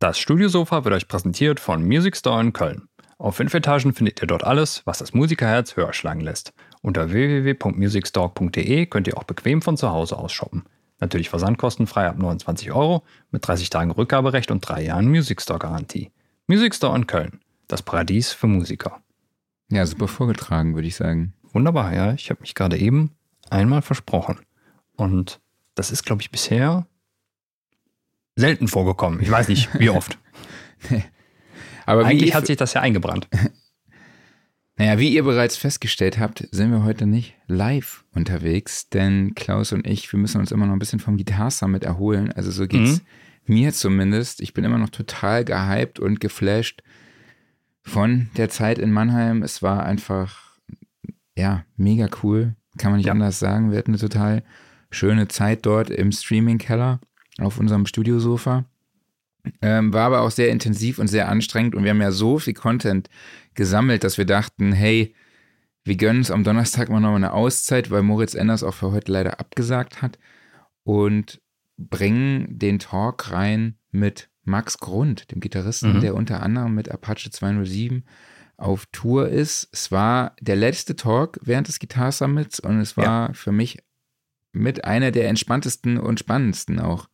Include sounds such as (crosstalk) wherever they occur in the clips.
Das Studiosofa wird euch präsentiert von Music Store in Köln. Auf fünf Etagen findet ihr dort alles, was das Musikerherz höher schlagen lässt. Unter www.musicstore.de könnt ihr auch bequem von zu Hause aus shoppen. Natürlich versandkostenfrei ab 29 Euro mit 30 Tagen Rückgaberecht und drei Jahren Music Store Garantie. Music Store in Köln, das Paradies für Musiker. Ja, super vorgetragen, würde ich sagen. Wunderbar, ja. Ich habe mich gerade eben einmal versprochen. Und das ist, glaube ich, bisher selten vorgekommen. Ich weiß nicht, wie oft. (laughs) nee. Aber eigentlich hat sich das ja eingebrannt. (laughs) Naja, wie ihr bereits festgestellt habt, sind wir heute nicht live unterwegs, denn Klaus und ich, wir müssen uns immer noch ein bisschen vom Guitar Summit erholen. Also so geht's mhm. mir zumindest. Ich bin immer noch total gehypt und geflasht von der Zeit in Mannheim. Es war einfach, ja, mega cool. Kann man nicht ja. anders sagen. Wir hatten eine total schöne Zeit dort im Streaming-Keller auf unserem Studiosofa. Ähm, war aber auch sehr intensiv und sehr anstrengend und wir haben ja so viel Content gesammelt, dass wir dachten, hey, wir gönnen uns am Donnerstag mal noch eine Auszeit, weil Moritz Enders auch für heute leider abgesagt hat und bringen den Talk rein mit Max Grund, dem Gitarristen, mhm. der unter anderem mit Apache 207 auf Tour ist. Es war der letzte Talk während des Guitar Summits und es war ja. für mich mit einer der entspanntesten und spannendsten auch.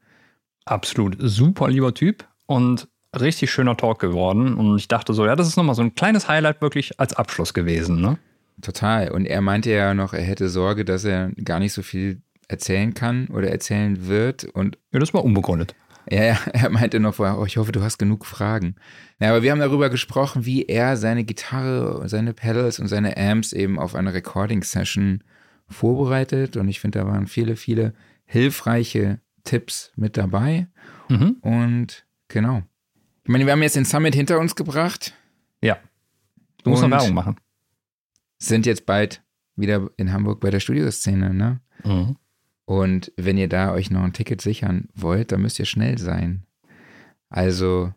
Absolut. Super lieber Typ und richtig schöner Talk geworden. Und ich dachte so, ja, das ist nochmal so ein kleines Highlight wirklich als Abschluss gewesen, ne? Total. Und er meinte ja noch, er hätte Sorge, dass er gar nicht so viel erzählen kann oder erzählen wird. Und ja, das war unbegründet. Ja, ja, (laughs) er meinte noch vorher, oh, ich hoffe, du hast genug Fragen. Ja, aber wir haben darüber gesprochen, wie er seine Gitarre, seine Pedals und seine Amps eben auf eine Recording-Session vorbereitet. Und ich finde, da waren viele, viele hilfreiche Tipps mit dabei. Mhm. Und genau. Ich meine, wir haben jetzt den Summit hinter uns gebracht. Ja. Du musst noch Werbung machen. Sind jetzt bald wieder in Hamburg bei der Studioszene, ne? Mhm. Und wenn ihr da euch noch ein Ticket sichern wollt, dann müsst ihr schnell sein. Also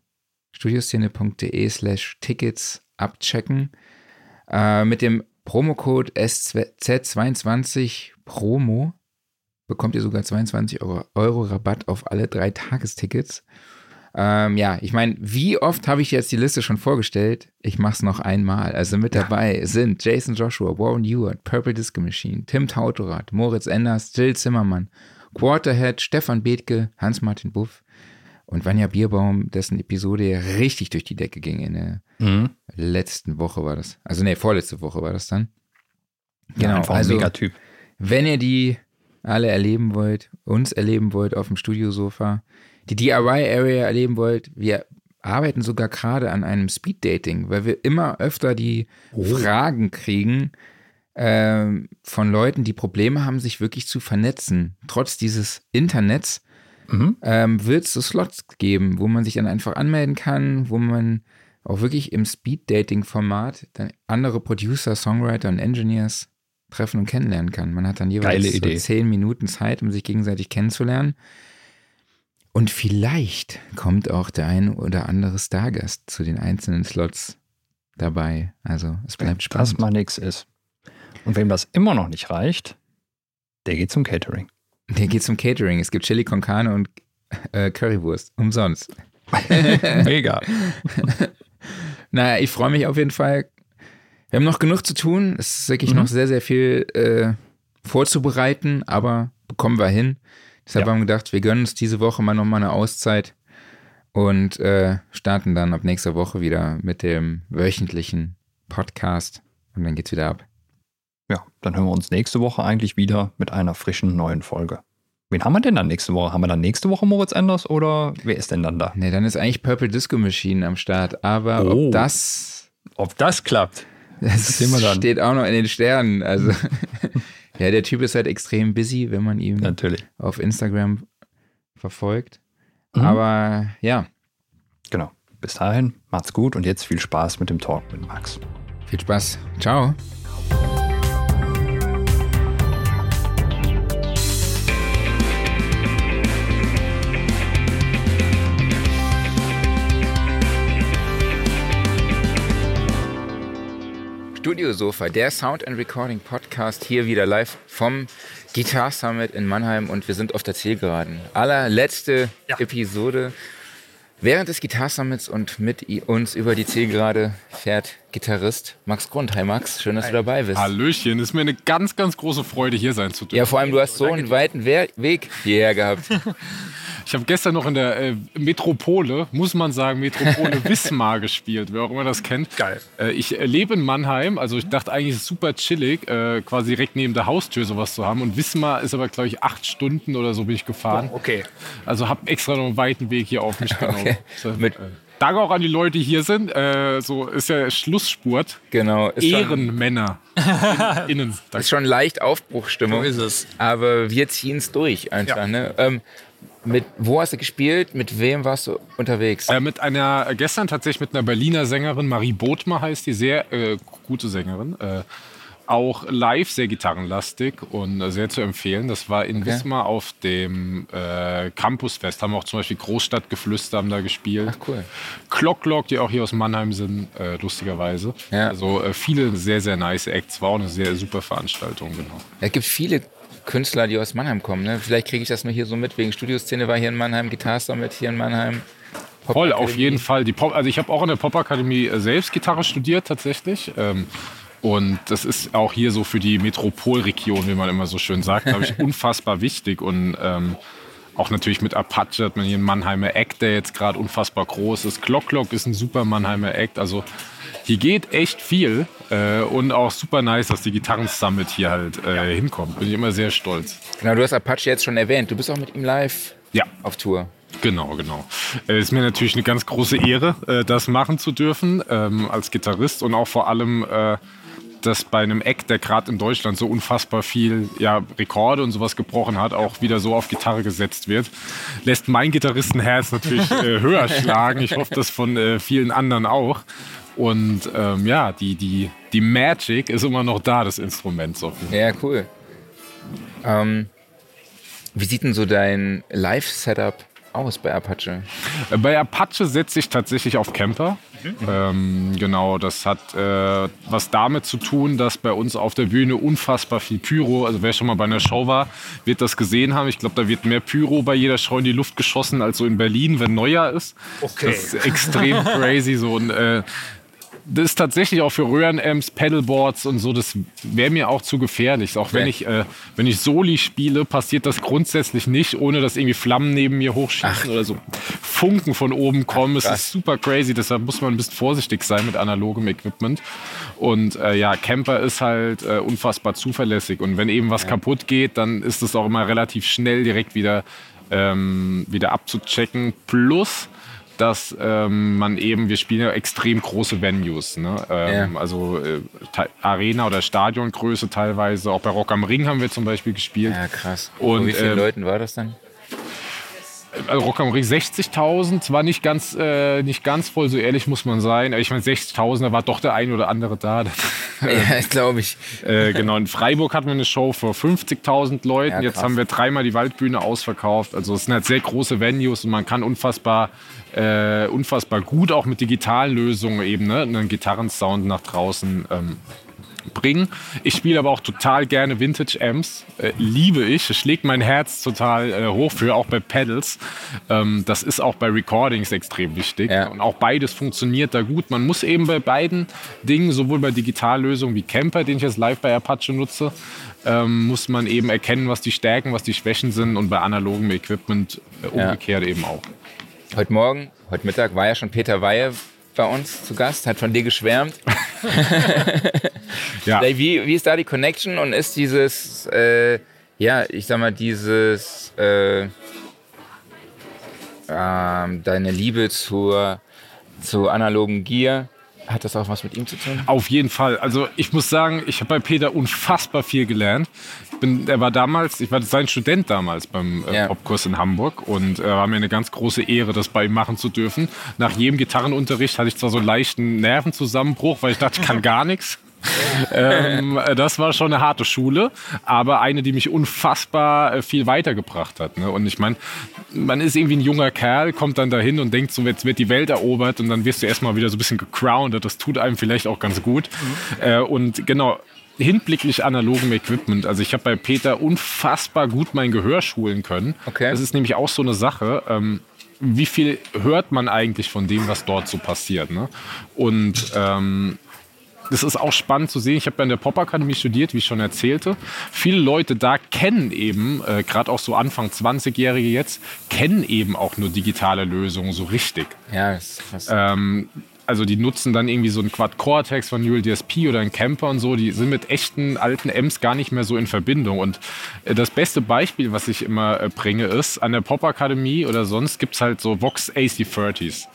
studioszene.de slash Tickets abchecken. Äh, mit dem Promocode SZ22 Promo bekommt ihr sogar 22 Euro, Euro Rabatt auf alle drei Tagestickets. Ähm, ja, ich meine, wie oft habe ich jetzt die Liste schon vorgestellt? Ich mache es noch einmal. Also mit dabei sind Jason Joshua, Warren Ewart, Purple Disco Machine, Tim Tautorat, Moritz Enders, Jill Zimmermann, Quarterhead, Stefan Bethke, Hans-Martin Buff und Vanja Bierbaum, dessen Episode richtig durch die Decke ging in der mhm. letzten Woche war das. Also nee, vorletzte Woche war das dann. Genau, ja, einfach also, ein Megatyp. Wenn ihr die alle erleben wollt, uns erleben wollt auf dem Studiosofa, die DIY-Area erleben wollt, wir arbeiten sogar gerade an einem Speed-Dating, weil wir immer öfter die oh. Fragen kriegen ähm, von Leuten, die Probleme haben, sich wirklich zu vernetzen. Trotz dieses Internets mhm. ähm, wird es so Slots geben, wo man sich dann einfach anmelden kann, wo man auch wirklich im Speed-Dating-Format dann andere Producer, Songwriter und Engineers treffen und kennenlernen kann. Man hat dann jeweils so zehn Minuten Zeit, um sich gegenseitig kennenzulernen. Und vielleicht kommt auch der ein oder andere Stargast zu den einzelnen Slots dabei. Also es bleibt spannend. Das mal nichts ist. Und wem das immer noch nicht reicht, der geht zum Catering. Der geht zum Catering. Es gibt Chili con Carne und äh, Currywurst. Umsonst. (laughs) Mega. (laughs) naja, ich freue mich auf jeden Fall. Wir haben noch genug zu tun. Es ist wirklich mhm. noch sehr, sehr viel äh, vorzubereiten, aber bekommen wir hin. Deshalb ja. haben wir gedacht, wir gönnen uns diese Woche mal nochmal eine Auszeit und äh, starten dann ab nächster Woche wieder mit dem wöchentlichen Podcast und dann geht's wieder ab. Ja, dann hören wir uns nächste Woche eigentlich wieder mit einer frischen neuen Folge. Wen haben wir denn dann nächste Woche? Haben wir dann nächste Woche Moritz Enders oder wer ist denn dann da? Ne, dann ist eigentlich Purple Disco Machine am Start. Aber oh. ob das. Ob das klappt. Das steht auch noch in den Sternen. Also, ja, der Typ ist halt extrem busy, wenn man ihn Natürlich. auf Instagram verfolgt. Mhm. Aber ja. Genau. Bis dahin, macht's gut und jetzt viel Spaß mit dem Talk mit Max. Viel Spaß. Ciao. Studiosofa, der Sound and Recording Podcast, hier wieder live vom Guitar Summit in Mannheim und wir sind auf der Zielgeraden. Allerletzte ja. Episode. Während des Guitar Summits und mit uns über die Zielgerade fährt Gitarrist Max Grund. Hi Max, schön, dass du dabei bist. Hallöchen, ist mir eine ganz, ganz große Freude, hier sein zu dürfen. Ja, vor allem, du hast so einen weiten Weg hierher gehabt. (laughs) Ich habe gestern noch in der äh, Metropole, muss man sagen, Metropole (laughs) Wismar gespielt, wer auch immer das kennt. Geil. Äh, ich äh, lebe in Mannheim, also ich dachte eigentlich, es ist super chillig, äh, quasi direkt neben der Haustür sowas zu haben. Und Wismar ist aber, glaube ich, acht Stunden oder so bin ich gefahren. Oh, okay. Also habe extra noch einen weiten Weg hier auf mich (laughs) genommen. Okay. So, Mit- äh, Danke auch an die Leute, die hier sind. Äh, so ist ja Schlussspurt. Genau. Ehrenmänner. (laughs) In, innen. ist schon leicht Aufbruchstimmung. So ist es. Aber wir ziehen es durch einfach. Ja. Ne? Ähm, mit, wo hast du gespielt? Mit wem warst du unterwegs? Äh, mit einer, äh, gestern tatsächlich mit einer Berliner Sängerin, Marie Bothmer heißt die, sehr äh, gute Sängerin. Auch live sehr gitarrenlastig und sehr zu empfehlen. Das war in Okay. Wismar auf dem äh, Campusfest. Haben auch zum Beispiel Großstadtgeflüster haben da gespielt. Ach, cool. Clock die auch hier aus Mannheim sind, äh, lustigerweise. Ja. Also äh, viele sehr, sehr nice Acts. War auch eine sehr super Veranstaltung, genau. Es gibt viele Künstler, die aus Mannheim kommen. Ne? Vielleicht kriege ich das nur hier so mit, wegen Studioszene war hier in Mannheim, Guitar Summit hier in Mannheim. Pop Voll, auf jeden Fall. Die Pop, also ich habe auch an der Popakademie äh, selbst Gitarre studiert tatsächlich. Ähm, und das ist auch hier so für die Metropolregion, wie man immer so schön sagt, glaube ich, (laughs) unfassbar wichtig. Und ähm, auch natürlich mit Apache hat man hier einen Mannheimer Act, der jetzt gerade unfassbar groß ist. Clock Clock ist ein super Mannheimer Act. Also hier geht echt viel. Äh, und auch super nice, dass die Gitarren Summit hier halt äh, hinkommt. Bin ich immer sehr stolz. Genau, du hast Apache jetzt schon erwähnt. Du bist auch mit ihm live Ja. auf Tour. Genau, genau. Es ist mir natürlich eine ganz große Ehre, äh, das machen zu dürfen ähm, als Gitarrist und auch vor allem, äh, dass bei einem Act, der gerade in Deutschland so unfassbar viel ja, Rekorde und sowas gebrochen hat, auch wieder so auf Gitarre gesetzt wird, lässt mein Gitarristenherz natürlich äh, (laughs) höher schlagen. Ich hoffe, das von äh, vielen anderen auch. Und ähm, ja, die, die, die Magic ist immer noch da. Auf jeden Fall. Ja, cool. Ähm, wie sieht denn so dein Live-Setup aus bei Apache? Bei Apache setze ich tatsächlich auf Camper. Ähm, genau, das hat äh, was damit zu tun, dass bei uns auf der Bühne unfassbar viel Pyro, also wer schon mal bei einer Show war, wird das gesehen haben. Ich glaube, da wird mehr Pyro bei jeder Show in die Luft geschossen als so in Berlin, wenn Neujahr ist. Okay. Das ist extrem (laughs) crazy. So und, äh, das ist tatsächlich auch für Röhrenamps, Pedalboards und so, das wäre mir auch zu gefährlich. Auch wenn Okay. ich, äh, wenn ich Soli spiele, passiert das grundsätzlich nicht, ohne dass irgendwie Flammen neben mir hochschießen oder so Funken von oben kommen. es krass. ist super crazy, deshalb muss man ein bisschen vorsichtig sein mit analogem Equipment. Und äh, ja, Camper ist halt äh, unfassbar zuverlässig. Und wenn eben was kaputt geht, dann ist es auch immer relativ schnell direkt wieder, ähm, wieder abzuchecken. Plus, dass ähm, man eben, wir spielen ja extrem große Venues, ne? ähm, Ja. also äh, Arena- oder Stadiongröße teilweise. Auch bei Rock am Ring haben wir zum Beispiel gespielt. Ja, krass. Und, Und wie vielen ähm, Leuten war das dann? Also Rock am Ring 60.000, zwar nicht ganz, äh, nicht ganz voll, so ehrlich muss man sein. aber Ich meine, 60.000, da war doch der ein oder andere da. (laughs) ja, glaube ich. äh, genau, in Freiburg hatten wir eine Show vor 50.000 Leuten. Ja, Jetzt haben wir dreimal die Waldbühne ausverkauft. Also es sind halt sehr große Venues und man kann unfassbar, äh, unfassbar gut auch mit digitalen Lösungen eben ne, einen Gitarrensound nach draußen ähm, bringen. Ich spiele aber auch total gerne Vintage Amps. Äh, liebe ich. Es schlägt mein Herz total äh, hoch für, auch bei Pedals. Ähm, das ist auch bei Recordings extrem wichtig. Ja. Und auch beides funktioniert da gut. Man muss eben bei beiden Dingen, sowohl bei Digitallösungen wie Camper, den ich jetzt live bei Apache nutze, ähm, muss man eben erkennen, was die Stärken, was die Schwächen sind und bei analogem Equipment äh, umgekehrt eben auch. Heute Morgen, heute Mittag war ja schon Peter Weihe bei uns zu Gast, hat von dir geschwärmt. (laughs) Ja. Wie, wie ist da die Connection und ist dieses, äh, ja, ich sag mal, dieses, äh, ähm, deine Liebe zur, zu analogen Gear, hat das auch was mit ihm zu tun? Auf jeden Fall. Also ich muss sagen, ich habe bei Peter unfassbar viel gelernt. Bin, er war damals, ich war sein Student damals beim äh, Ja. Popkurs in Hamburg und äh, war mir eine ganz große Ehre, das bei ihm machen zu dürfen. Nach jedem Gitarrenunterricht hatte ich zwar so einen leichten Nervenzusammenbruch, weil ich dachte, ich kann (laughs) gar nichts. (laughs) ähm, äh, das war schon eine harte Schule, aber eine, die mich unfassbar äh, viel weitergebracht hat. Ne? Und ich meine, man ist irgendwie ein junger Kerl, kommt dann dahin und denkt so, jetzt wird die Welt erobert und dann wirst du erstmal wieder so ein bisschen gecrowned. Das tut einem vielleicht auch ganz gut. Äh, und genau, hinblicklich analogem Equipment. Also ich habe bei Peter unfassbar gut mein Gehör schulen können. Okay. Das ist nämlich auch so eine Sache. Ähm, wie viel hört man eigentlich von dem, was dort so passiert. Ne? Und ähm, das ist auch spannend zu sehen. Ich habe ja in der Popakademie studiert, wie ich schon erzählte. Viele Leute da kennen eben, äh, gerade auch so Anfang 20-Jährige jetzt, kennen eben auch nur digitale Lösungen so richtig. Ja, ist krass. Ähm, also die nutzen dann irgendwie so einen Quad-Cortex von Neural DSP oder einen Camper und so, die sind mit echten alten Amps gar nicht mehr so in Verbindung. Und äh, das beste Beispiel, was ich immer äh, bringe, ist, an der Pop-Akademie oder sonst gibt es halt so Vox AC30s.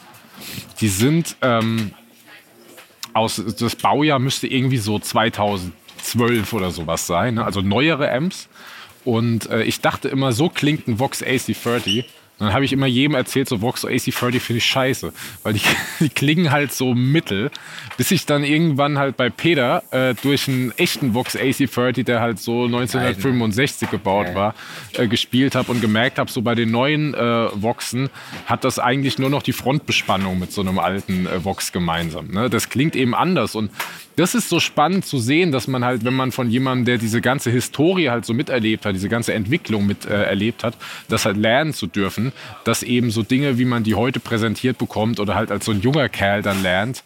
Die sind ähm, aus, das Baujahr müsste irgendwie so 2012 oder sowas sein, ne? also neuere Amps. Und äh, ich dachte immer, so klingt ein Vox AC30. Dann habe ich immer jedem erzählt, so Vox AC30 finde ich scheiße, weil die, (laughs) die, klingen halt so mittel, bis ich dann irgendwann halt bei Peter äh, durch einen echten Vox AC30, der halt so 1965 gebaut ja. war, äh, gespielt habe und gemerkt habe, so bei den neuen äh, Voxen hat das eigentlich nur noch die Frontbespannung mit so einem alten äh, Vox gemeinsam. Ne? Das klingt eben anders und das ist so spannend zu sehen, dass man halt, wenn man von jemandem, der diese ganze Historie halt so miterlebt hat, diese ganze Entwicklung miterlebt äh, hat, das halt lernen zu dürfen, dass eben so Dinge, wie man die heute präsentiert bekommt oder halt als so ein junger Kerl dann lernt,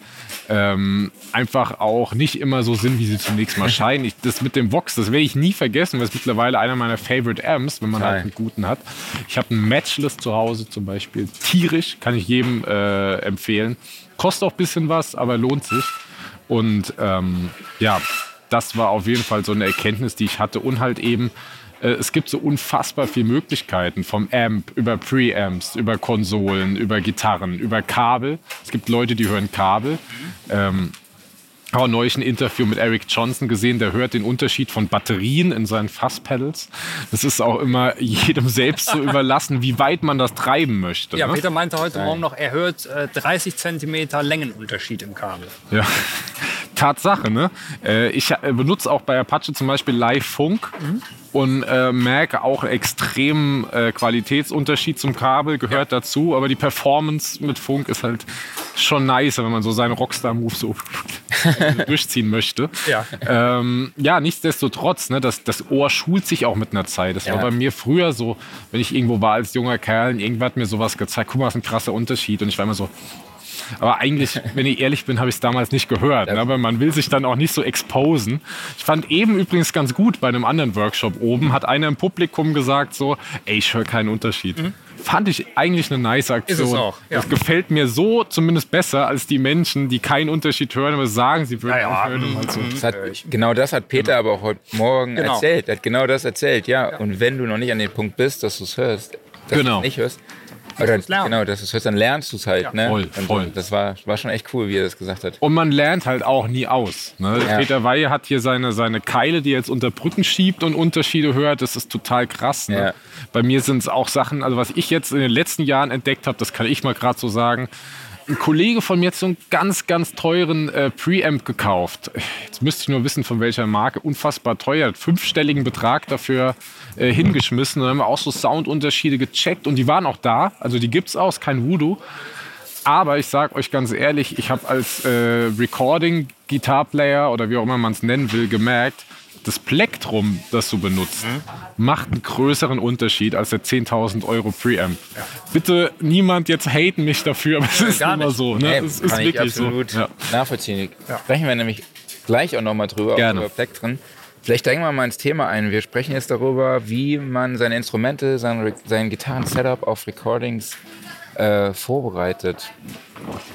ähm, einfach auch nicht immer so sind, wie sie zunächst mal (laughs) scheinen. Ich, das mit dem Vox, das werde ich nie vergessen, weil es mittlerweile einer meiner Favorite Amps, wenn man Nein. halt einen guten hat. Ich habe einen Matchless zu Hause zum Beispiel, tierisch, kann ich jedem äh, empfehlen. Kostet auch ein bisschen was, aber lohnt sich. Und ähm, ja, das war auf jeden Fall so eine Erkenntnis, die ich hatte. Und halt eben, es gibt so unfassbar viele Möglichkeiten. Vom Amp über Preamps, über Konsolen, über Gitarren, über Kabel. Es gibt Leute, die hören Kabel. Ähm, habe neulich ein Interview mit Eric Johnson gesehen, der hört den Unterschied von Batterien in seinen Fasspedals. Das ist auch immer jedem selbst zu (laughs) überlassen, wie weit man das treiben möchte. Ja, ne? Peter meinte heute Morgen noch, er hört äh, 30 Zentimeter Längenunterschied im Kabel. Ja, Tatsache, ne? Äh, ich äh, benutze auch bei Apache zum Beispiel Live-Funk. Mhm und äh, merke auch extremen äh, Qualitätsunterschied zum Kabel, gehört ja. dazu, aber die Performance mit Funk ist halt schon nice, wenn man so seinen Rockstar-Move so (laughs) durchziehen möchte. Ja, ähm, ja nichtsdestotrotz, ne, das, das Ohr schult sich auch mit einer Zeit. Das ja. war bei mir früher so, wenn ich irgendwo war als junger Kerl, irgendwer hat mir sowas gezeigt, guck mal, was ein krasser Unterschied und ich war immer so, aber eigentlich, (laughs) wenn ich ehrlich bin, habe ich es damals nicht gehört. Ne? Aber man will sich dann auch nicht so exposen. Ich fand eben übrigens ganz gut bei einem anderen Workshop oben, hat einer im Publikum gesagt so, ey, ich höre keinen Unterschied. Mhm. Fand ich eigentlich eine nice Aktion. Ist es auch, ja. Das gefällt mir so zumindest besser als die Menschen, die keinen Unterschied hören, aber sagen, sie würden ja, ja. hören. Mhm. So. Das hat, genau das hat Peter genau. aber auch heute Morgen genau. erzählt. Er hat genau das erzählt, ja. Und wenn du noch nicht an dem Punkt bist, dass du es hörst, dass genau. du es nicht hörst, oder, genau, das ist, dann lernst du es halt. Ja. Ne? Voll, voll. das war, war schon echt cool, wie er das gesagt hat. Und man lernt halt auch nie aus. Ne? Ja. Peter Weihe hat hier seine, seine Keile, die er jetzt unter Brücken schiebt und Unterschiede hört. Das ist total krass. Ne? Ja. Bei mir sind es auch Sachen, also was ich jetzt in den letzten Jahren entdeckt habe, das kann ich mal gerade so sagen. Ein Kollege von mir hat so einen ganz, ganz teuren äh, Preamp gekauft. Jetzt müsste ich nur wissen, von welcher Marke. Unfassbar teuer. Fünfstelligen Betrag dafür äh, hingeschmissen. Dann haben wir auch so Soundunterschiede gecheckt und die waren auch da. Also die gibt es auch, ist kein Voodoo. Aber ich sage euch ganz ehrlich, ich habe als äh, Recording, Guitar-Player oder wie auch immer man es nennen will, gemerkt, das Plektrum, das du benutzt, mhm. macht einen größeren Unterschied als der 10.000 Euro Preamp. Ja. Bitte niemand jetzt haten mich dafür, aber es ist immer nicht. so. Ne? Nee, es ist wirklich absolut so. Ja. nachvollziehen. Ja. Sprechen wir nämlich gleich auch nochmal drüber, Gerne. über Plektren. Vielleicht steigen wir mal ins Thema ein. Wir sprechen jetzt darüber, wie man seine Instrumente, sein, sein Gitarren-Setup auf Recordings äh, vorbereitet,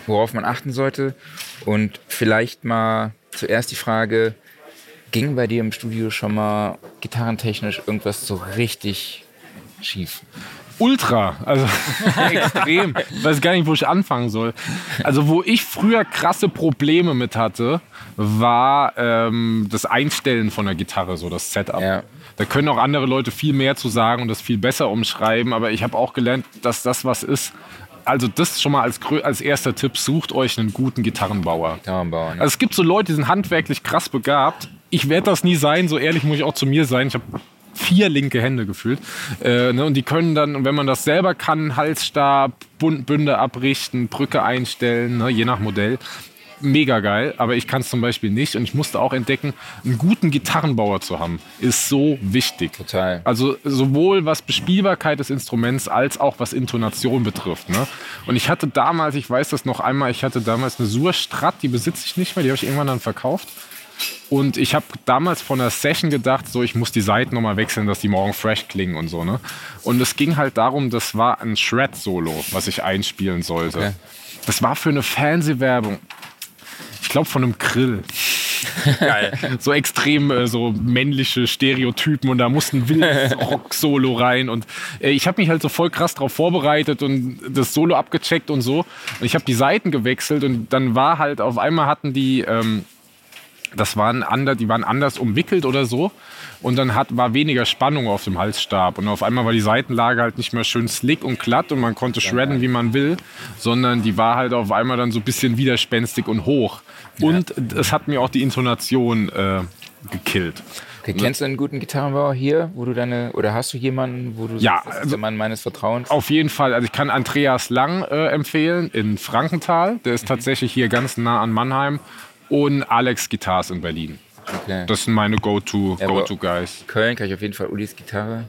worauf man achten sollte. Und vielleicht mal zuerst die Frage, ging bei dir im Studio schon mal gitarrentechnisch irgendwas so richtig schief? Ultra, also (laughs) extrem. Ich weiß gar nicht, wo ich anfangen soll. Also, wo ich früher krasse Probleme mit hatte, war ähm, das Einstellen von der Gitarre, so das Setup. Ja. Da können auch andere Leute viel mehr zu sagen und das viel besser umschreiben, aber ich habe auch gelernt, dass das was ist. Also das schon mal als, als erster Tipp, sucht euch einen guten Gitarrenbauer. Gitarrenbauer ne? Also es gibt so Leute, die sind handwerklich krass begabt. Ich werde das nie sein, so ehrlich muss ich auch zu mir sein. Ich habe vier linke Hände gefühlt. Äh, ne, und die können dann, wenn man das selber kann, Halsstab, Bünde abrichten, Brücke einstellen, ne, je nach Modell. mega geil, aber ich kann es zum Beispiel nicht. Und ich musste auch entdecken, einen guten Gitarrenbauer zu haben, ist so wichtig. Total. Also sowohl was Bespielbarkeit des Instruments als auch was Intonation betrifft. Ne? Und ich hatte damals, ich weiß das noch einmal, ich hatte damals eine Sur Strat, die besitze ich nicht mehr, die habe ich irgendwann dann verkauft. Und ich habe damals von der Session gedacht, so ich muss die Seiten nochmal wechseln, dass die morgen fresh klingen und so. Ne? Und es ging halt darum, das war ein Shred-Solo, was ich einspielen sollte. Okay. Das war für eine Fernsehwerbung. Ich glaube von einem Grill. (laughs) Geil. So extrem äh, so männliche Stereotypen und da musste ein wildes (laughs) Rock-Solo rein. Und äh, ich habe mich halt so voll krass darauf vorbereitet und das Solo abgecheckt und so. Und ich habe die Seiten gewechselt und dann war halt auf einmal hatten die. Ähm, das waren anders, die waren anders umwickelt oder so. Und dann hat, war weniger Spannung auf dem Halsstab. Und auf einmal war die Seitenlage halt nicht mehr schön slick und glatt und man konnte shredden, wie man will, sondern die war halt auf einmal dann so ein bisschen widerspenstig und hoch. Und es hat mir auch die Intonation äh, gekillt. Okay, kennst du einen guten Gitarrenbauer hier, wo du deine, oder hast du jemanden, wo du Ja, sagst, das ist also- der Mann meines Vertrauens? Auf jeden Fall, also ich kann Andreas Lang äh, empfehlen in Frankenthal. Der ist tatsächlich hier ganz nah an Mannheim. Und Alex Guitars in Berlin. Okay. Das sind meine Go-To Ja, Go Guys. Köln kann ich auf jeden Fall Ulis Gitarre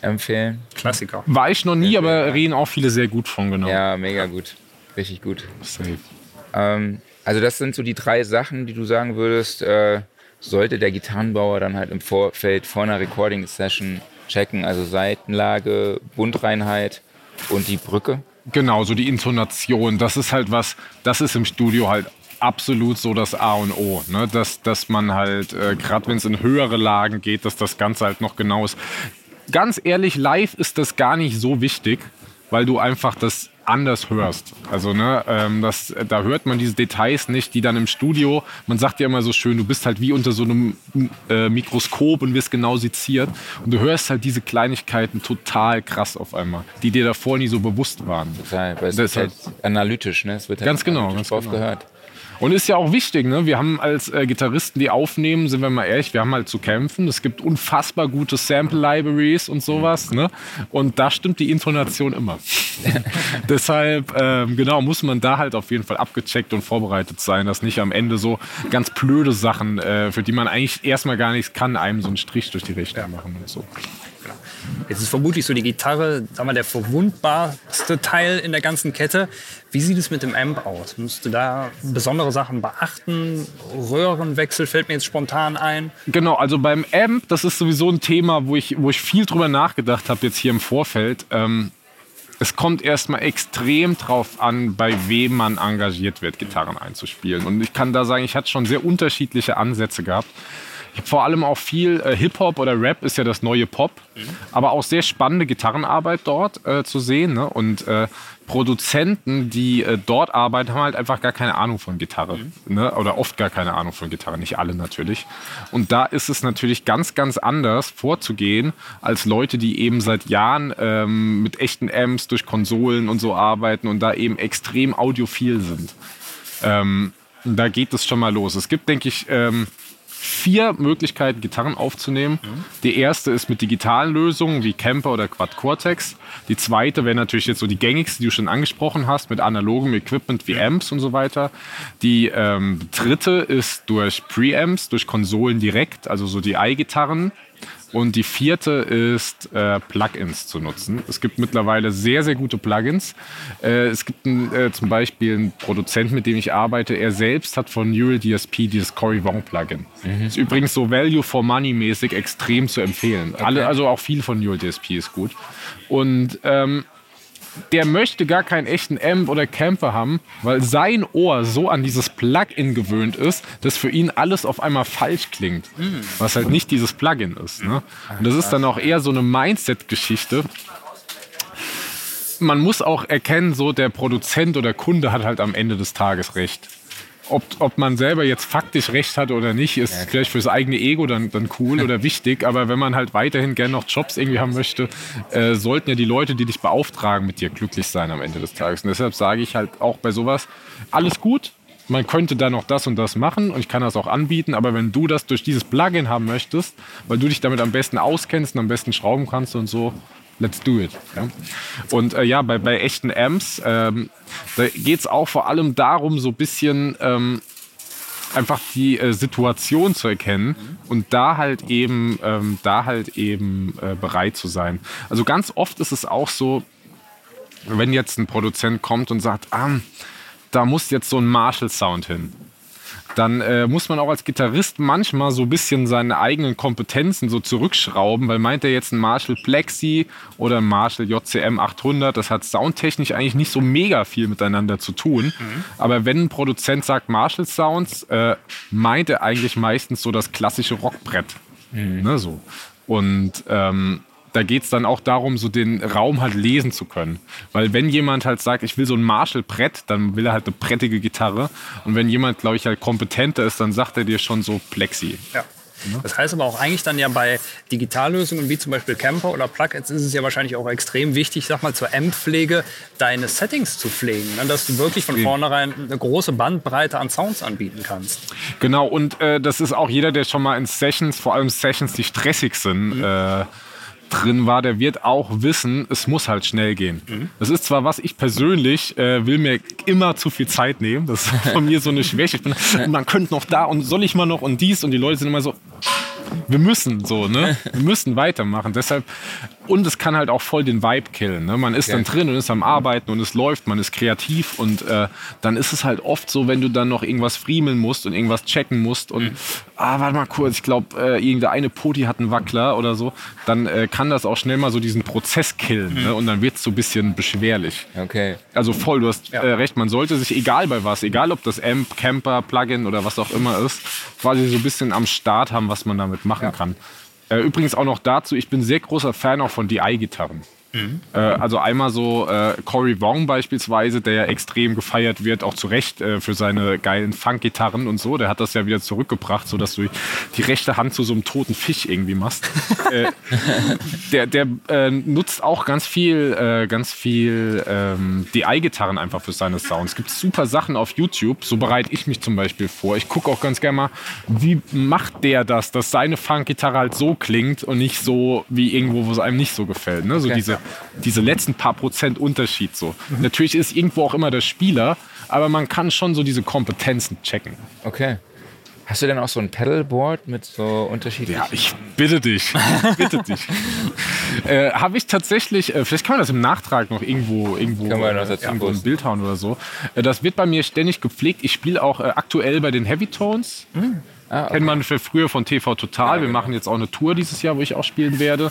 empfehlen. Klassiker. War ich noch nie, aber reden auch viele sehr gut von, genau. Ja, mega gut. Richtig gut. Safe. Ähm, also das sind so die drei Sachen, die du sagen würdest, äh, sollte der Gitarrenbauer dann halt im Vorfeld vor einer Recording-Session checken. Also Seitenlage, Bundreinheit und die Brücke. Genau, so die Intonation, das ist halt was, das ist im Studio halt absolut so das A und O. Ne? Dass, dass man halt, äh, gerade wenn es in höhere Lagen geht, dass das Ganze halt noch genau ist. Ganz ehrlich, live ist das gar nicht so wichtig, weil du einfach das anders hörst. Also ne, ähm, das, da hört man diese Details nicht, die dann im Studio, man sagt ja immer so schön, du bist halt wie unter so einem äh, Mikroskop und wirst genau seziert und du hörst halt diese Kleinigkeiten total krass auf einmal, die dir davor nie so bewusst waren. Total, weil es Das ist halt analytisch, ne? Es wird halt Ganz genau, ganz drauf genau. gehört. Und ist ja auch wichtig, ne? Wir haben als äh, Gitarristen, die aufnehmen, sind wir mal ehrlich, wir haben halt zu kämpfen. Es gibt unfassbar gute Sample-Libraries und sowas, ne? Und da stimmt die Intonation immer. (laughs) Deshalb, ähm, genau, muss man da halt auf jeden Fall abgecheckt und vorbereitet sein, dass nicht am Ende so ganz blöde Sachen, äh, für die man eigentlich erstmal gar nichts kann, einem so einen Strich durch die Rechnung machen und so. Jetzt ist vermutlich so die Gitarre, sagen wir, der verwundbarste Teil in der ganzen Kette. Wie sieht es mit dem Amp aus? Musst du da besondere Sachen beachten? Röhrenwechsel fällt mir jetzt spontan ein. Genau, also beim Amp, das ist sowieso ein Thema, wo ich, wo ich viel drüber nachgedacht habe, jetzt hier im Vorfeld. Ähm, es kommt erstmal extrem drauf an, bei wem man engagiert wird, Gitarren einzuspielen. Und ich kann da sagen, ich hatte schon sehr unterschiedliche Ansätze gehabt. Vor allem auch viel äh, Hip-Hop oder Rap ist ja das neue Pop, aber auch sehr spannende Gitarrenarbeit dort äh, zu sehen. Ne? Und äh, Produzenten, die äh, dort arbeiten, haben halt einfach gar keine Ahnung von Gitarre. Ne? Oder oft gar keine Ahnung von Gitarre, nicht alle natürlich. Und da ist es natürlich ganz, ganz anders vorzugehen, als Leute, die eben seit Jahren ähm, mit echten Amps durch Konsolen und so arbeiten und da eben extrem audiophil sind. Ähm, da geht es schon mal los. Es gibt, denke ich, ähm, vier Möglichkeiten, Gitarren aufzunehmen. Die erste ist mit digitalen Lösungen wie Camper oder Quad Cortex. Die zweite wäre natürlich jetzt so die gängigste, die du schon angesprochen hast, mit analogem Equipment wie Amps und so weiter. Die ähm, dritte ist durch Preamps, durch Konsolen direkt, also so die i-Gitarren. Und die vierte ist, äh, Plugins zu nutzen. Es gibt mittlerweile sehr, sehr gute Plugins. Äh, es gibt ein, äh, zum Beispiel einen Produzent, mit dem ich arbeite. Er selbst hat von Neural DSP dieses Cory Wong Plugin. Ist übrigens so Value for Money mäßig extrem zu empfehlen. Alle, also auch viel von Neural DSP ist gut. Und ähm, der möchte gar keinen echten Amp oder Camper haben, weil sein Ohr so an dieses Plugin gewöhnt ist, dass für ihn alles auf einmal falsch klingt. Was halt nicht dieses Plugin ist. Ne? Und das ist dann auch eher so eine Mindset-Geschichte. Man muss auch erkennen, so der Produzent oder Kunde hat halt am Ende des Tages recht. Ob, ob man selber jetzt faktisch recht hat oder nicht, ist vielleicht fürs eigene Ego dann, dann cool (laughs) oder wichtig. Aber wenn man halt weiterhin gerne noch Jobs irgendwie haben möchte, äh, sollten ja die Leute, die dich beauftragen, mit dir glücklich sein am Ende des Tages. Und deshalb sage ich halt auch bei sowas, alles gut. Man könnte da noch das und das machen und ich kann das auch anbieten, aber wenn du das durch dieses Plugin haben möchtest, weil du dich damit am besten auskennst und am besten schrauben kannst und so, let's do it. Ja? Und äh, ja, bei, bei echten Amps, ähm, da geht es auch vor allem darum, so ein bisschen ähm, einfach die äh, Situation zu erkennen und da halt eben, ähm, da halt eben äh, bereit zu sein. Also ganz oft ist es auch so, wenn jetzt ein Produzent kommt und sagt, ah, da muss jetzt so ein Marshall-Sound hin dann äh, muss man auch als Gitarrist manchmal so ein bisschen seine eigenen Kompetenzen so zurückschrauben, weil meint er jetzt ein Marshall Plexi oder ein Marshall JCM 800, das hat soundtechnisch eigentlich nicht so mega viel miteinander zu tun. Mhm. Aber wenn ein Produzent sagt Marshall Sounds, äh, meint er eigentlich meistens so das klassische Rockbrett. Mhm. Ne, so. Und ähm, da geht es dann auch darum, so den Raum halt lesen zu können. Weil wenn jemand halt sagt, ich will so ein Marshall-Brett, dann will er halt eine brettige Gitarre. Und wenn jemand, glaube ich, halt kompetenter ist, dann sagt er dir schon so Plexi. Ja. Das heißt aber auch eigentlich dann ja bei Digitallösungen wie zum Beispiel Camper oder Plugins ist es ja wahrscheinlich auch extrem wichtig, sag mal zur Amp-Pflege, deine Settings zu pflegen, ne? dass du wirklich von vornherein eine große Bandbreite an Sounds anbieten kannst. Genau, und äh, das ist auch jeder, der schon mal in Sessions, vor allem Sessions, die stressig sind, mhm. äh, drin war, der wird auch wissen, es muss halt schnell gehen. Mhm. Das ist zwar was, ich persönlich äh, will mir immer zu viel Zeit nehmen. Das ist von mir so eine Schwäche. Ich bin, (laughs) man könnte noch da und soll ich mal noch und dies und die Leute sind immer so, wir müssen so, ne? Wir müssen weitermachen. Deshalb, und es kann halt auch voll den Vibe killen. Ne? Man ist ja. dann drin und ist am Arbeiten und es läuft, man ist kreativ und äh, dann ist es halt oft so, wenn du dann noch irgendwas friemeln musst und irgendwas checken musst und, mhm. ah, warte mal kurz, ich glaube, äh, irgendeine Poti hat einen Wackler oder so, dann äh, kann das auch schnell mal so diesen Prozess killen mhm. ne? und dann wird es so ein bisschen beschwerlich. Okay. Also voll, du hast ja. Äh, recht, man sollte sich, egal bei was, egal ob das Amp, Camper, Plugin oder was auch immer ist, quasi so ein bisschen am Start haben, was man damit machen ja. kann. Äh, übrigens auch noch dazu, ich bin sehr großer Fan auch von DI-Gitarren. Mhm. Äh, also einmal so äh, Cory Wong beispielsweise, der ja extrem gefeiert wird, auch zu Recht äh, für seine geilen Funk-Gitarren und so. Der hat das ja wieder zurückgebracht, sodass du die rechte Hand zu so einem toten Fisch irgendwie machst. (laughs) Äh, der der äh, nutzt auch ganz viel, äh, ganz viel ähm, DI-Gitarren einfach für seine Sounds. Es gibt super Sachen auf YouTube, so bereite ich mich zum Beispiel vor. Ich gucke auch ganz gerne mal, wie macht der das, dass seine Funk-Gitarre halt so klingt und nicht so wie irgendwo, wo es einem nicht so gefällt. Ne? So okay. diese diese letzten paar Prozent Unterschied so. Mhm. Natürlich ist irgendwo auch immer der Spieler, aber man kann schon so diese Kompetenzen checken. Okay. Hast du denn auch so ein Pedalboard mit so unterschiedlichen? Ja, ich bitte dich. (laughs) bitte dich. äh, Habe ich tatsächlich, äh, vielleicht kann man das im Nachtrag noch irgendwo, irgendwo, äh, irgendwo ein Bild hauen oder so. Äh, das wird bei mir ständig gepflegt. Ich spiele auch äh, aktuell bei den Heavy Tones. Mhm. Ah, okay. Kennt man für früher von TV Total. Ja, Wir genau. machen jetzt auch eine Tour dieses Jahr, wo ich auch spielen werde.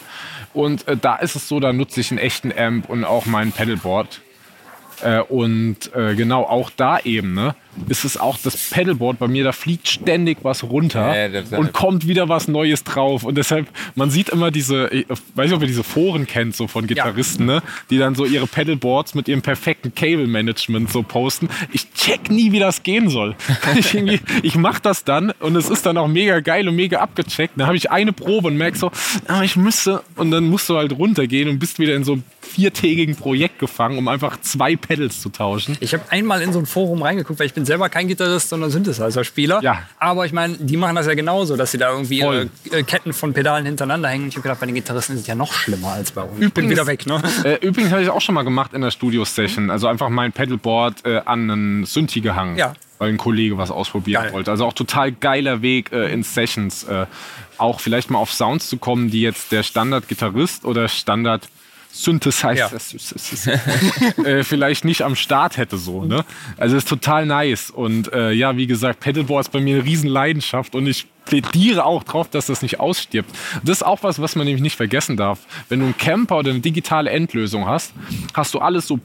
Und äh, da ist es so, da nutze ich einen echten Amp und auch mein Pedalboard. Äh, und äh, genau, auch da eben, ne? Ist es auch das Pedalboard bei mir, da fliegt ständig was runter ja, und kommt wieder was Neues drauf. Und deshalb, man sieht immer diese, ich weiß nicht, ob ihr diese Foren kennt, so von Gitarristen, ja. ne? die dann so ihre Pedalboards mit ihrem perfekten Cable-Management so posten. Ich check nie, wie das gehen soll. (laughs) ich ich mache das dann und es ist dann auch mega geil und mega abgecheckt. Dann habe ich eine Probe und merke so, ah, ich müsste, und dann musst du halt runtergehen und bist wieder in so einem viertägigen Projekt gefangen, um einfach zwei Pedals zu tauschen. Ich habe einmal in so ein Forum reingeguckt, weil ich bin bin selber kein Gitarrist, sondern Synthesizer-Spieler. Ja. Aber ich meine, die machen das ja genauso, dass sie da irgendwie ihre äh, Ketten von Pedalen hintereinander hängen. Ich habe gedacht, bei den Gitarristen ist es ja noch schlimmer als bei uns. Übrigens, bin wieder weg, ne? Äh, übrigens habe ich auch schon mal gemacht in der Studio-Session. Also einfach mein Pedalboard äh, an einen Synthi gehangen. Ja. Weil ein Kollege was ausprobieren Geil. wollte. Also auch total geiler Weg äh, in Sessions. Äh, auch vielleicht mal auf Sounds zu kommen, die jetzt der Standard-Gitarrist oder Standard- Synthesizer ja. (laughs) äh, vielleicht nicht am Start hätte so. Ne? Also ist total nice. Und äh, ja, wie gesagt, Pedalboard ist bei mir eine Riesenleidenschaft und ich plädiere auch drauf, dass das nicht ausstirbt. Das ist auch was, was man nämlich nicht vergessen darf. Wenn du einen Camper oder eine digitale Endlösung hast, hast du alles so,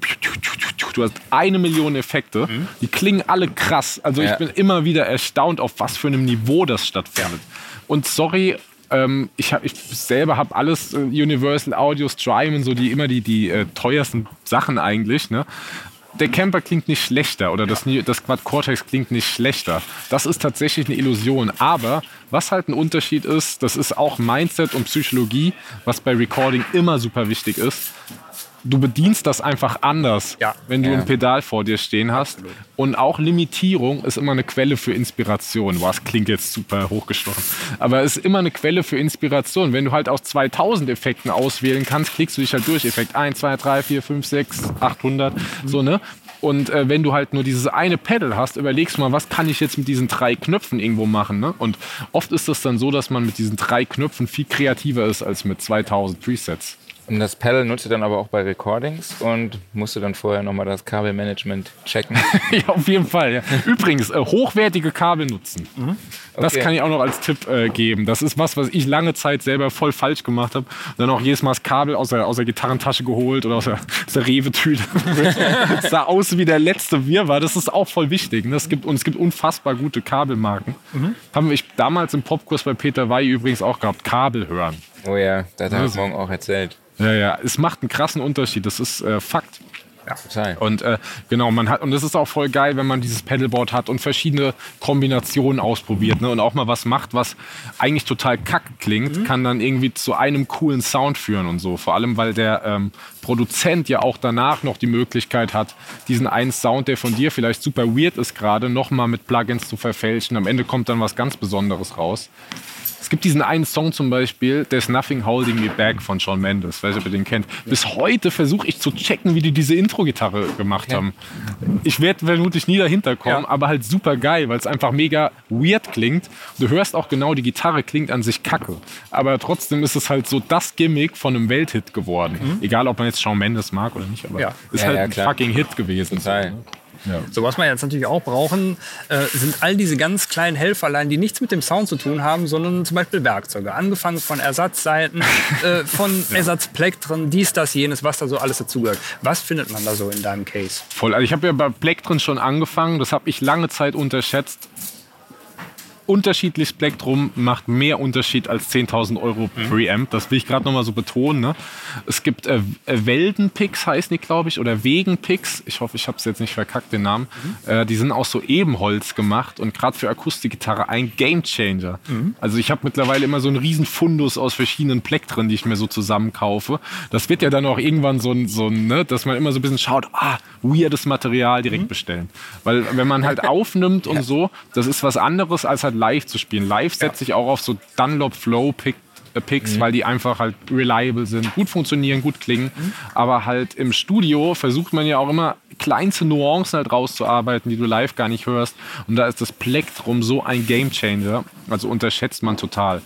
du hast eine Million Effekte, mhm. die klingen alle krass. Also ja. ich bin immer wieder erstaunt, auf was für einem Niveau das stattfindet. Und sorry, ähm, ich, hab, ich selber habe alles äh, Universal Audio, Strymon, so die immer die, die äh, teuersten Sachen eigentlich. Ne? Der Camper klingt nicht schlechter oder das, das Quad Cortex klingt nicht schlechter. Das ist tatsächlich eine Illusion. Aber was halt ein Unterschied ist, das ist auch Mindset und Psychologie, was bei Recording immer super wichtig ist du bedienst das einfach anders, Ja. wenn du Ja. ein Pedal vor dir stehen hast. Und auch Limitierung ist immer eine Quelle für Inspiration. Das klingt jetzt super hochgestochen. Aber es ist immer eine Quelle für Inspiration. Wenn du halt aus 2000 Effekten auswählen kannst, klickst du dich halt durch. Effekt 1, 2, 3, 4, 5, 6, 800. So, ne? Und äh, wenn du halt nur dieses eine Pedal hast, überlegst du mal, was kann ich jetzt mit diesen drei Knöpfen irgendwo machen. Ne? Und oft ist es dann so, dass man mit diesen drei Knöpfen viel kreativer ist als mit 2000 Presets. Und das Pedal nutzt du dann aber auch bei Recordings und musst du dann vorher nochmal das Kabelmanagement checken. (laughs) ja, auf jeden Fall. Ja. Übrigens, äh, hochwertige Kabel nutzen. Das Okay. kann ich auch noch als Tipp äh, geben. Das ist was, was ich lange Zeit selber voll falsch gemacht habe. Dann auch jedes Mal das Kabel aus der, aus der Gitarrentasche geholt oder aus der, aus der Rewe-Tüte. Es (laughs) sah aus wie der letzte Wirrwarr. Das ist auch voll wichtig. ne? Es gibt, und es gibt unfassbar gute Kabelmarken. Haben wir damals im Popkurs bei Peter Wey übrigens auch gehabt. Kabel hören. Oh ja, das hat er morgen auch erzählt. Ja, ja. Es macht einen krassen Unterschied. Das ist äh, Fakt. Total. Und äh, genau, man hat, und das ist auch voll geil, wenn man dieses Pedalboard hat und verschiedene Kombinationen ausprobiert ne? und auch mal was macht, was eigentlich total kacke klingt, kann dann irgendwie zu einem coolen Sound führen und so. Vor allem, weil der ähm, Produzent ja auch danach noch die Möglichkeit hat, diesen einen Sound, der von dir vielleicht super weird ist gerade, nochmal mit Plugins zu verfälschen. Am Ende kommt dann was ganz Besonderes raus. Es gibt diesen einen Song zum Beispiel, There's Nothing Holding Me Back von Shawn Mendes, weiß nicht, ob ihr den kennt. Bis heute versuche ich zu checken, wie die diese Intro-Gitarre gemacht haben. Ich werde vermutlich nie dahinter kommen, Ja. aber halt super geil, weil es einfach mega weird klingt. Du hörst auch genau, die Gitarre klingt an sich kacke. Aber trotzdem ist es halt so das Gimmick von einem Welthit geworden. Egal, ob man jetzt Shawn Mendes mag oder nicht, aber Ja. ist Ja, halt ja, ein fucking Hit gewesen. Total. So, was wir jetzt natürlich auch brauchen, äh, sind all diese ganz kleinen Helferlein, die nichts mit dem Sound zu tun haben, sondern zum Beispiel Werkzeuge. Angefangen von Ersatzseiten, äh, (laughs) von Ersatzplektren, dies, das, jenes, was da so alles dazugehört. Was findet man da so in deinem Case? Voll. Also ich habe ja bei Plektren schon angefangen. Das habe ich lange Zeit unterschätzt. Unterschiedliches Plektrum macht mehr Unterschied als 10.000 Euro Preamp. Das will ich gerade noch mal so betonen. Ne? Es gibt äh, äh, Welden-Picks, heißen die, glaube ich, oder Wegen-Picks. Ich hoffe, ich habe es jetzt nicht verkackt, den Namen. Äh, die sind aus so Ebenholz gemacht und gerade für Akustikgitarre ein Gamechanger. Also ich habe mittlerweile immer so einen riesen Fundus aus verschiedenen Plektren, die ich mir so zusammenkaufe. Das wird ja dann auch irgendwann so ein, so ein ne, dass man immer so ein bisschen schaut, ah, weirdes Material direkt bestellen. Weil wenn man halt (laughs) aufnimmt und so, das ist was anderes als halt live zu spielen. Live setze ich auch auf so Dunlop Flow Pick äh, Picks, weil die einfach halt reliable sind, gut funktionieren, gut klingen. Aber halt im Studio versucht man ja auch immer kleinste Nuancen halt rauszuarbeiten, die du live gar nicht hörst. Und da ist das Plektrum so ein Gamechanger. Also unterschätzt man total.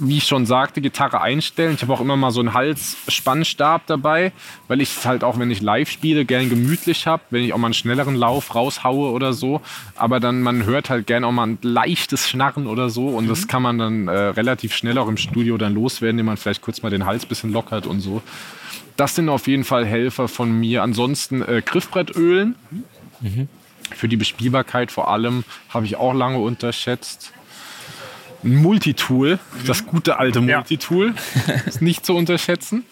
Wie ich schon sagte, Gitarre einstellen. Ich habe auch immer mal so einen Halsspannstab dabei, weil ich es halt auch, wenn ich live spiele, gern gemütlich habe, wenn ich auch mal einen schnelleren Lauf raushaue oder so. Aber dann, man hört halt gern auch mal ein leichtes Schnarren oder so und das kann man dann äh, relativ schnell auch im Studio dann loswerden, indem man vielleicht kurz mal den Hals ein bisschen lockert und so. Das sind auf jeden Fall Helfer von mir. Ansonsten äh, Griffbrettölen. Für die Bespielbarkeit vor allem habe ich auch lange unterschätzt. Ein Multitool, das gute alte Ja. Multitool, ist nicht zu unterschätzen.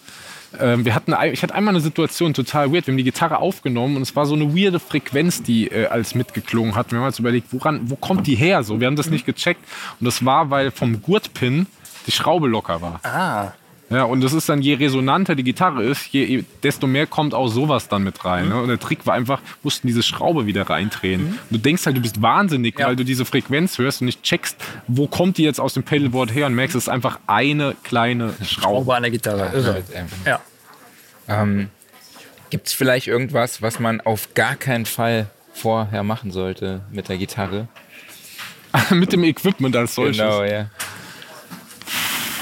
Ähm, wir hatten, ich hatte einmal eine Situation total weird. Wir haben die Gitarre aufgenommen und es war so eine weirde Frequenz, die äh, als mitgeklungen hat. Wir haben uns überlegt, woran, wo kommt die her? So, wir haben das nicht gecheckt. Und das war, weil vom Gurtpin die Schraube locker war. Ah, Ja, und das ist dann, je resonanter die Gitarre ist, je, desto mehr kommt auch sowas dann mit rein. Ne? Und der Trick war einfach, mussten diese Schraube wieder reindrehen. Und du denkst halt, du bist wahnsinnig, Ja. weil du diese Frequenz hörst und nicht checkst, wo kommt die jetzt aus dem Pedalboard her und merkst, es ist einfach eine kleine Schraube. Ober an der Gitarre. Irre. Ja. Ähm, Gibt es vielleicht irgendwas, was man auf gar keinen Fall vorher machen sollte mit der Gitarre? (laughs) mit dem Equipment als solches. Genau, ja.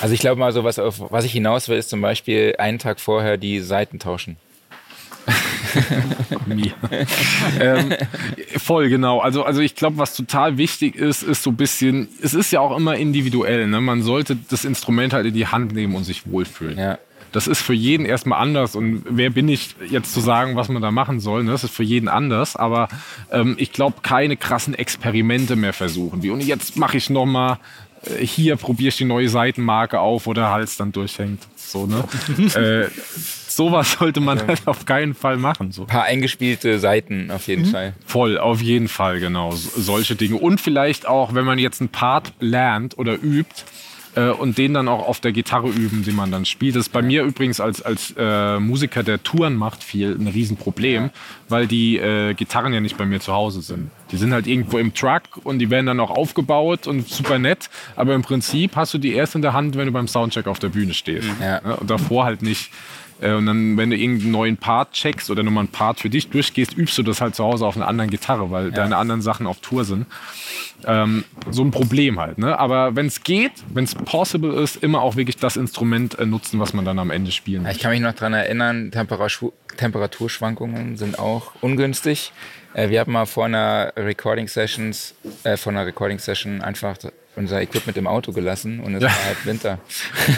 Also ich glaube mal, so was, auf was ich hinaus will, ist zum Beispiel einen Tag vorher die Seiten tauschen. (laughs) Nie. ähm, voll, genau. Also, also ich glaube, was total wichtig ist, ist so ein bisschen, es ist ja auch immer individuell. Ne? Man sollte das Instrument halt in die Hand nehmen und sich wohlfühlen. Ja. Das ist für jeden erstmal anders. Und wer bin ich jetzt zu sagen, was man da machen soll? ne? Das ist für jeden anders. Aber ähm, ich glaube, keine krassen Experimente mehr versuchen. Wie, und jetzt mache ich nochmal, hier probiere ich die neue Seitenmarke auf, wo der Hals dann durchhängt. So, ne? (laughs) äh, sowas sollte man halt auf keinen Fall machen. So. Ein paar eingespielte Seiten auf jeden Fall. Voll, auf jeden Fall, genau. So- Solche Dinge. Und vielleicht auch, wenn man jetzt einen Part lernt oder übt, äh, und den dann auch auf der Gitarre üben, die man dann spielt. Das ist bei mir übrigens als, als äh, Musiker, der Touren macht, viel ein Riesenproblem, weil die äh, Gitarren ja nicht bei mir zu Hause sind. Die sind halt irgendwo im Truck und die werden dann auch aufgebaut und super nett, aber im Prinzip hast du die erst in der Hand, wenn du beim Soundcheck auf der Bühne stehst. Ja. Und davor halt nicht. Äh, Und dann, wenn du irgendeinen neuen Part checkst oder nochmal einen Part für dich durchgehst, übst du das halt zu Hause auf einer anderen Gitarre, weil deine anderen Sachen auf Tour sind. Ähm, so ein Problem halt. Ne? Aber wenn es geht, wenn es possible ist, immer auch wirklich das Instrument äh, nutzen, was man dann am Ende spielen Ja, will. Ich kann mich noch daran erinnern, Temperatur, Temperaturschwankungen sind auch ungünstig. Äh, wir haben mal vor einer Recording Sessions, äh, vor einer Recording Session einfach unser Equipment im Auto gelassen und es war halt Winter.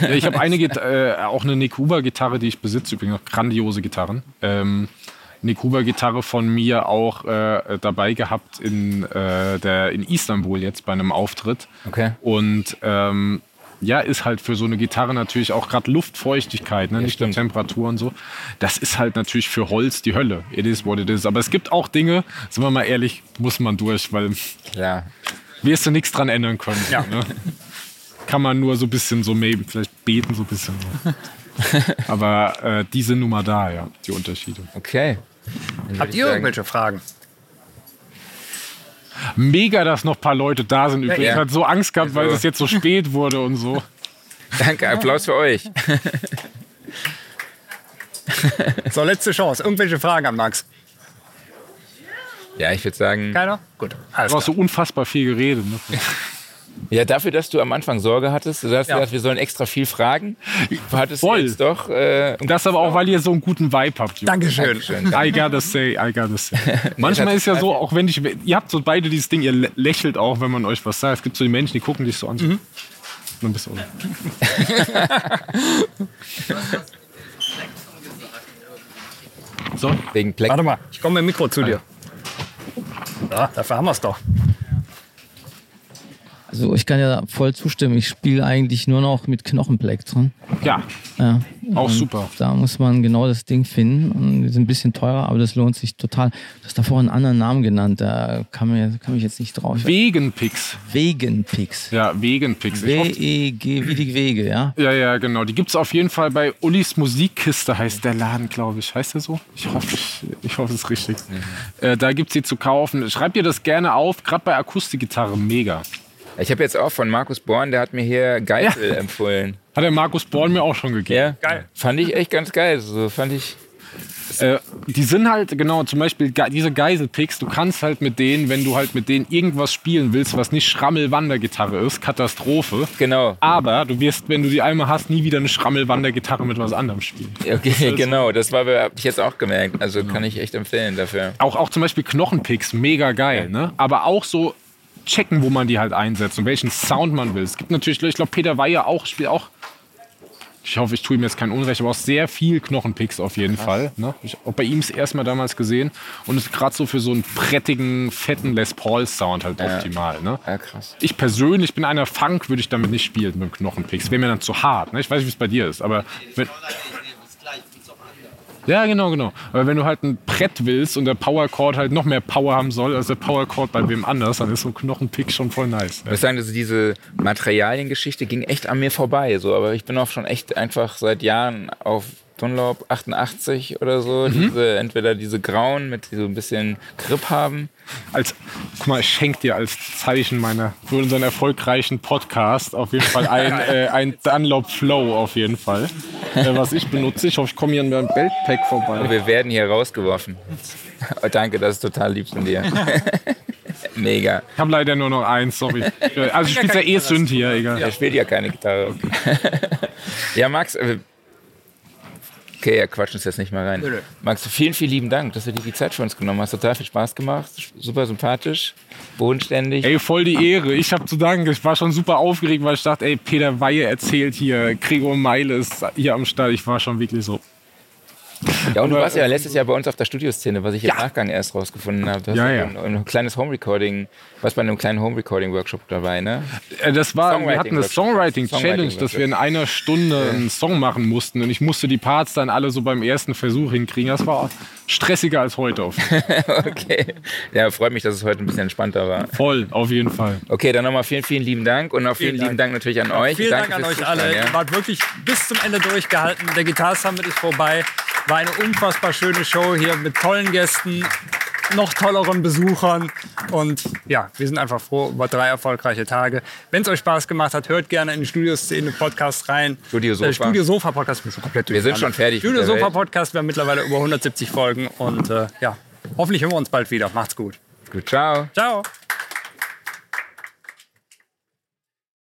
Ja, ich habe eine, (laughs) äh, auch eine Nick Huber Gitarre, die ich besitze, übrigens auch grandiose Gitarren. Ähm, Nick Huber Gitarre von mir auch äh, dabei gehabt in, äh, der, in Istanbul jetzt bei einem Auftritt. Okay. Und ähm, ja, ist halt für so eine Gitarre natürlich auch gerade Luftfeuchtigkeit, ne? nicht nur. Temperatur und so. Das ist halt natürlich für Holz die Hölle. It is what it is. Aber es gibt auch Dinge, sind wir mal ehrlich, muss man durch, weil Ja, wirst du nichts dran ändern können. Ja. Ne? Kann man nur so ein bisschen so maybe, vielleicht beten so ein bisschen. So. (laughs) Aber äh, die sind nun mal da, ja, die Unterschiede. okay. Habt ihr sagen- irgendwelche Fragen? Mega, dass noch ein paar Leute da sind. Übrigens, ja. ich hatte so Angst gehabt, weil Also- es jetzt so spät wurde und so. (laughs) Danke, Applaus für euch. So, letzte Chance. Irgendwelche Fragen an Max? Ja, ich würde sagen, Keiner? Gut. Alles Du hast klar. so unfassbar viel geredet. Ne? (laughs) ja, dafür, dass du am Anfang Sorge hattest, du hast Ja. gesagt, wir sollen extra viel fragen, hattest Voll. du jetzt doch. Äh, Das aber auch, weil ihr so einen guten Vibe habt. Jungs. Dankeschön. Dankeschön. I gotta say, I gotta say. (laughs) Manchmal ist ja so, auch wenn ich, ihr habt so beide dieses Ding, ihr lä- lächelt auch, wenn man euch was sagt. Es gibt so die Menschen, die gucken dich so an. So. Dann bist du (laughs) so. Wegen Black. Warte mal, ich komme mit dem Mikro zu dir. Ja, dafür haben wir es doch. Also ich kann ja voll zustimmen. Ich spiele eigentlich nur noch mit Knochenplektren. Ja, Ja. auch super. Da muss man genau das Ding finden. Und die sind ein bisschen teurer, aber das lohnt sich total. Du hast davor einen anderen Namen genannt. Da kann, mir, kann mich jetzt nicht drauf. Vegan-Picks. Wegenpix. Ja, hoffe- W-E-G, wie die Wege, ja? Ja, ja, genau. Die gibt es auf jeden Fall bei Ulis Musikkiste, heißt der Laden, glaube ich. Heißt der so? Ich hoffe, ich, ich hoffe es ist richtig. Äh, da gibt es sie zu kaufen. Schreibt ihr das gerne auf, gerade bei Akustikgitarre, mega. Ich habe jetzt auch von Markus Born, der hat mir hier Geisel empfohlen. Hat der Markus Born mir auch schon gegeben. Ja, Geil. Fand ich echt ganz geil. So fand ich. Äh, die sind halt, genau, zum Beispiel ge- diese Geiselpicks, du kannst halt mit denen, wenn du halt mit denen irgendwas spielen willst, was nicht Schrammel-Wandergitarre ist, Katastrophe. Genau. Aber du wirst, wenn du die einmal hast, nie wieder eine Schrammel-Wandergitarre mit was anderem spielen. Okay, genau. Das war habe ich jetzt auch gemerkt. Also kann ich echt empfehlen dafür. Auch, auch zum Beispiel Knochenpicks, mega geil, ne? Aber auch so checken, wo man die halt einsetzt und welchen Sound man will. Es gibt natürlich, ich glaube, Peter Weiher auch, spielt auch, ich hoffe, ich tue ihm jetzt kein Unrecht, aber auch sehr viel Knochenpicks auf jeden Fall. Ne? Ich habe bei ihm es erstmal damals gesehen und ist gerade so für so einen prättigen, fetten Les Paul-Sound halt optimal. Ne? Ja, krass. Ich persönlich bin einer Funk, würde ich damit nicht spielen mit dem Knochenpicks. Wäre mir dann zu hart. Ne? Ich weiß nicht, wie es bei dir ist, aber wenn, ja, genau, genau. Aber wenn du halt ein Brett willst und der Power Chord halt noch mehr Power haben soll als der Power Chord bei wem anders, dann ist so ein Knochenpick schon voll nice. Ich muss sagen, dass diese Materialiengeschichte ging echt an mir vorbei. So, aber ich bin auch schon echt einfach seit Jahren auf Dunlop 88 oder so. Diese, entweder diese grauen mit die so ein bisschen Grip haben. Als, guck mal, ich schenke dir als Zeichen meiner für unseren erfolgreichen Podcast auf jeden Fall ein, (laughs) äh, ein Dunlop Flow auf jeden Fall, äh, was ich benutze. Ich hoffe, ich komme hier an meinem Beltpack vorbei. Wir werden hier rausgeworfen. Oh, danke, das ist total lieb von dir. (laughs) Mega. Ich habe leider nur noch eins, sorry. (laughs) Also ich spiele ja eh Synth hier, egal. Er spielt ja keine Gitarre. ja, Max, äh, okay, ja, quatsch uns jetzt nicht mal rein. Nö, nö. Max, vielen, vielen lieben Dank, dass du dir die Zeit für uns genommen hast. Total viel Spaß gemacht. Super sympathisch, bodenständig. Ey, voll die Ehre. Ich habe zu danken. Ich war schon super aufgeregt, weil ich dachte, ey, Peter Weihe erzählt hier, Gregor Meile ist hier am Start. Ich war schon wirklich so. Ja, und du warst ja letztes Jahr bei uns auf der Studioszene, was ich im Ja. Nachgang erst rausgefunden habe. Du hast Ja, ja. Ein, ein kleines Home-Recording, was bei einem kleinen Home-Recording-Workshop dabei, ne? Äh, Das war, wir hatten eine Workshop. Songwriting-Challenge, Songwriting dass wir in einer Stunde einen Song machen mussten und ich musste die Parts dann alle so beim ersten Versuch hinkriegen. Das war stressiger als heute. Auf (laughs) Okay. Ja, freut mich, dass es heute ein bisschen entspannter war. Voll, auf jeden Fall. Okay, dann nochmal vielen, vielen lieben Dank und auch vielen, Vielen lieben Dank natürlich an euch. Vielen Danke Dank an euch alle. Zuhören, Ihr Ja. wart wirklich bis zum Ende durchgehalten. Der Guitar Summit ist vorbei. War eine unfassbar schöne Show hier mit tollen Gästen, noch tolleren Besuchern. Und ja, wir sind einfach froh über drei erfolgreiche Tage. Wenn es euch Spaß gemacht hat, hört gerne in den Studioszene Podcast rein. Studio Sofa. Äh, Studio Sofa Podcast. Ich bin schon komplett Wir sind schon fertig Studio Sofa. Podcast. Wir haben mittlerweile über 170 Folgen. Und äh, ja, hoffentlich hören wir uns bald wieder. Macht's gut. Gut, ciao. Ciao.